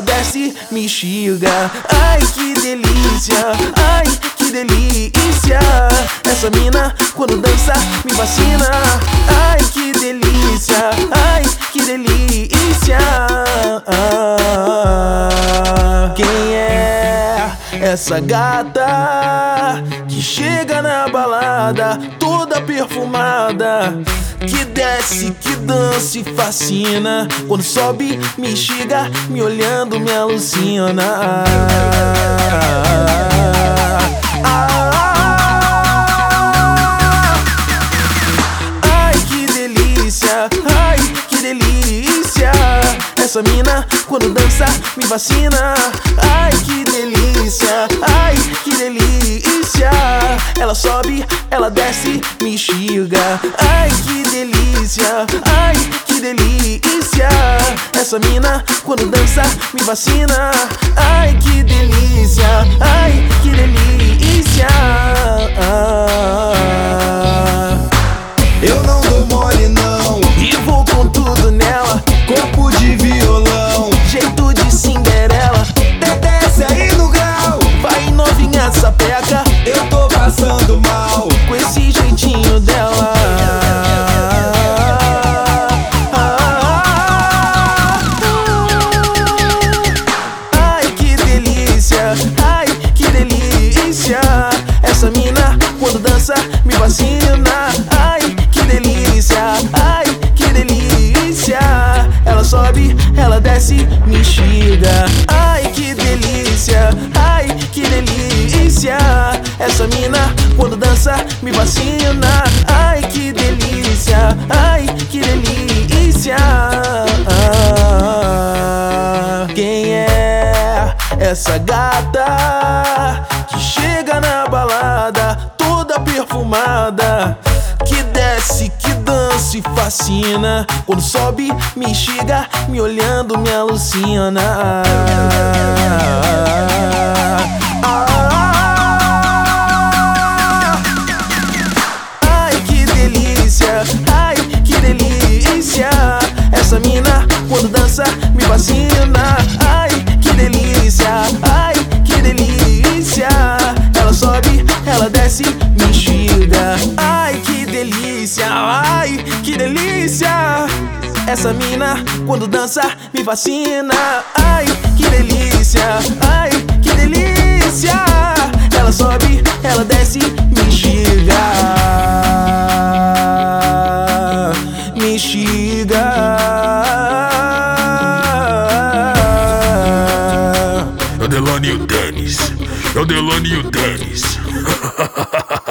desce, me instiga. Ai, que delícia, ai, que delícia. Essa mina, quando dança, me vacina. Ai, que delícia, ai, que delícia. Quem é essa gata que chega na balada perfumada? Que desce, que dança e fascina. Quando sobe, me chega, me olhando, me alucina. Ai, que delícia, ai, que delícia. Essa mina, quando dança, me vacina. Ai, que delícia, ai, que delícia. Ela sobe, ela desce, me instiga. Ai, que delícia, ai, que delícia. Essa mina, quando dança, me vacina. Ai, que delícia, ai, que delícia. Eu não dou mole não, E vou com tudo nela, corpo de violão. jeito de Cinderela. Desce aí no grau, Vai novinha sapeca, passando mal. com esse jeitinho dela. Ai, que delícia, ai, que delícia. Essa mina, quando dança, me vacina. Me vacina. Ai, que delícia, ai, que delícia. Quem é essa gata que chega na balada toda perfumada? Que desce, que dança e fascina. Quando sobe, me instiga, me olhando, me alucina. Ai, que delícia, ai, que delícia. Essa mina, quando dança, me vacina. Ai, que delícia, ai, que delícia. Ela sobe, ela desce, me instiga. Me instiga. É o Delane e o Dennis. É o Delane e o Dennis.